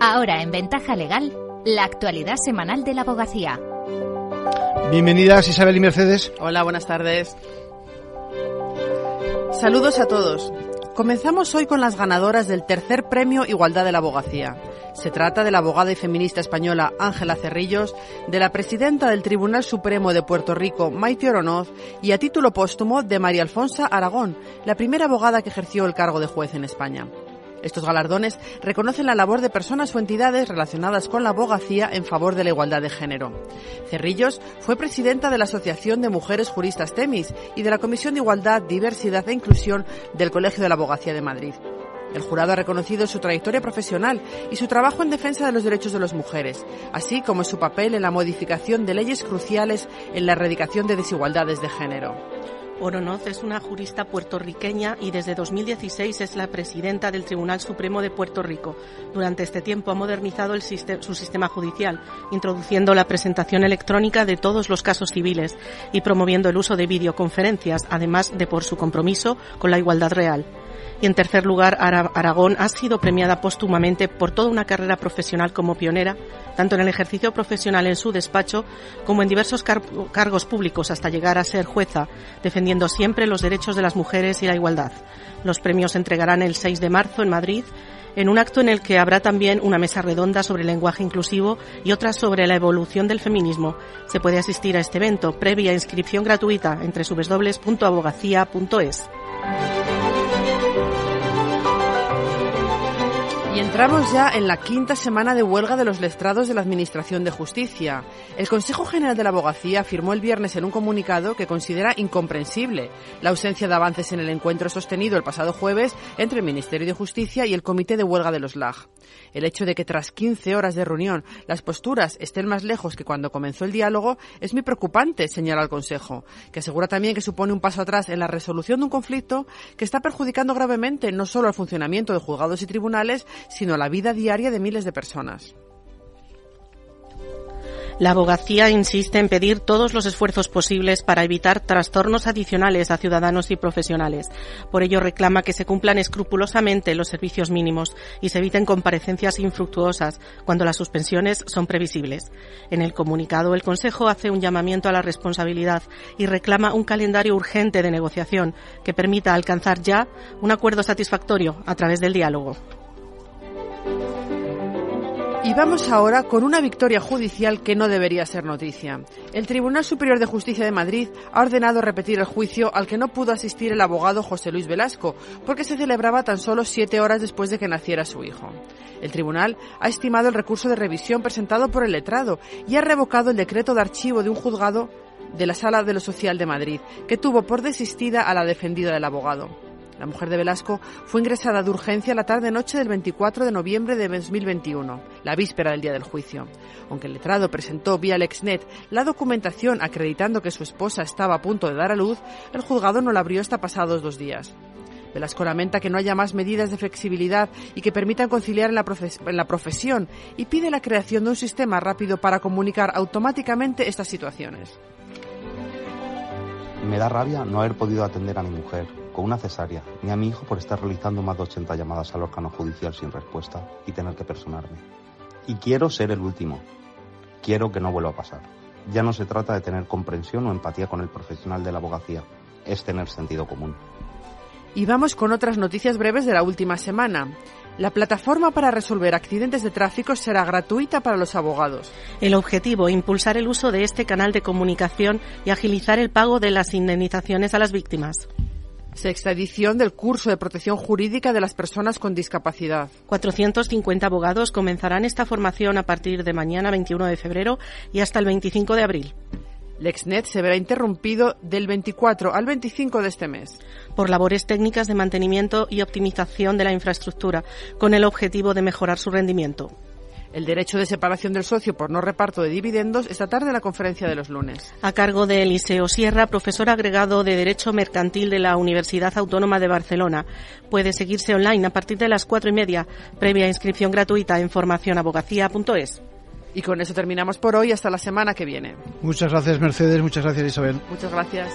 Ahora en Ventaja Legal, la actualidad semanal de la abogacía. Bienvenidas Isabel y Mercedes. Hola, buenas tardes. Saludos a todos. Comenzamos hoy con las ganadoras del tercer premio Igualdad de la Abogacía. Se trata de la abogada y feminista española Ángela Cerrillos, de la presidenta del Tribunal Supremo de Puerto Rico, Maite Oronoz, y a título póstumo de María Alfonsa Aragón, la primera abogada que ejerció el cargo de juez en España. Estos galardones reconocen la labor de personas o entidades relacionadas con la abogacía en favor de la igualdad de género. Cerrillos fue presidenta de la Asociación de Mujeres Juristas Temis y de la Comisión de Igualdad, Diversidad e Inclusión del Colegio de la Abogacía de Madrid. El jurado ha reconocido su trayectoria profesional y su trabajo en defensa de los derechos de las mujeres, así como su papel en la modificación de leyes cruciales en la erradicación de desigualdades de género. Oronoz es una jurista puertorriqueña y desde 2016 es la presidenta del Tribunal Supremo de Puerto Rico. Durante este tiempo ha modernizado su sistema judicial, introduciendo la presentación electrónica de todos los casos civiles y promoviendo el uso de videoconferencias, además de por su compromiso con la igualdad real. Y en tercer lugar, Aragón ha sido premiada póstumamente por toda una carrera profesional como pionera, tanto en el ejercicio profesional en su despacho como en diversos cargos públicos hasta llegar a ser jueza, defendiendo siempre los derechos de las mujeres y la igualdad. Los premios se entregarán el 6 de marzo en Madrid en un acto en el que habrá también una mesa redonda sobre el lenguaje inclusivo y otra sobre la evolución del feminismo. Se puede asistir a este evento previa inscripción gratuita entre www.abogacía.es. Y entramos ya en la quinta semana de huelga de los lestrados de la Administración de Justicia. El Consejo General de la Abogacía afirmó el viernes en un comunicado que considera incomprensible la ausencia de avances en el encuentro sostenido el pasado jueves entre el Ministerio de Justicia y el Comité de Huelga de los LAG. El hecho de que tras 15 horas de reunión las posturas estén más lejos que cuando comenzó el diálogo es muy preocupante, señala el Consejo, que asegura también que supone un paso atrás en la resolución de un conflicto que está perjudicando gravemente no solo el funcionamiento de juzgados y tribunales, sino la vida diaria de miles de personas. La abogacía insiste en pedir todos los esfuerzos posibles para evitar trastornos adicionales a ciudadanos y profesionales. Por ello reclama que se cumplan escrupulosamente los servicios mínimos y se eviten comparecencias infructuosas cuando las suspensiones son previsibles. En el comunicado, el Consejo hace un llamamiento a la responsabilidad y reclama un calendario urgente de negociación que permita alcanzar ya un acuerdo satisfactorio a través del diálogo. Y vamos ahora con una victoria judicial que no debería ser noticia. El Tribunal Superior de Justicia de Madrid ha ordenado repetir el juicio al que no pudo asistir el abogado José Luis Velasco, porque se celebraba tan solo siete horas después de que naciera su hijo. El tribunal ha estimado el recurso de revisión presentado por el letrado y ha revocado el decreto de archivo de un juzgado de la Sala de lo Social de Madrid, que tuvo por desistida a la defendida del abogado. La mujer de Velasco fue ingresada de urgencia la tarde-noche del 24 de noviembre de 2021, la víspera del día del juicio. Aunque el letrado presentó vía Lexnet la documentación acreditando que su esposa estaba a punto de dar a luz, el juzgado no la abrió hasta pasados dos días. Velasco lamenta que no haya más medidas de flexibilidad y que permitan conciliar en la, la, profesión y pide la creación de un sistema rápido para comunicar automáticamente estas situaciones. Me da rabia no haber podido atender a mi mujer con una cesárea, ni a mi hijo por estar realizando más de 80 llamadas al órgano judicial sin respuesta y tener que personarme. Y quiero ser el último. Quiero que no vuelva a pasar. Ya no se trata de tener comprensión o empatía con el profesional de la abogacía, es tener sentido común. Y vamos con otras noticias breves de la última semana. La plataforma para resolver accidentes de tráfico será gratuita para los abogados. El objetivo, impulsar el uso de este canal de comunicación y agilizar el pago de las indemnizaciones a las víctimas. Sexta edición del curso de protección jurídica de las personas con discapacidad. 450 abogados comenzarán esta formación a partir de mañana 21 de febrero y hasta el 25 de abril. Lexnet se verá interrumpido del 24 al 25 de este mes. Por labores técnicas de mantenimiento y optimización de la infraestructura, con el objetivo de mejorar su rendimiento el derecho de separación del socio por no reparto de dividendos esta tarde en la conferencia de los lunes. A cargo de Eliseo Sierra, profesor agregado de Derecho Mercantil de la Universidad Autónoma de Barcelona. Puede seguirse online a partir de las cuatro y media, previa inscripción gratuita en formacionabogacía.es. Y con eso terminamos por hoy. Hasta la semana que viene. Muchas gracias, Mercedes. Muchas gracias, Isabel. Muchas gracias.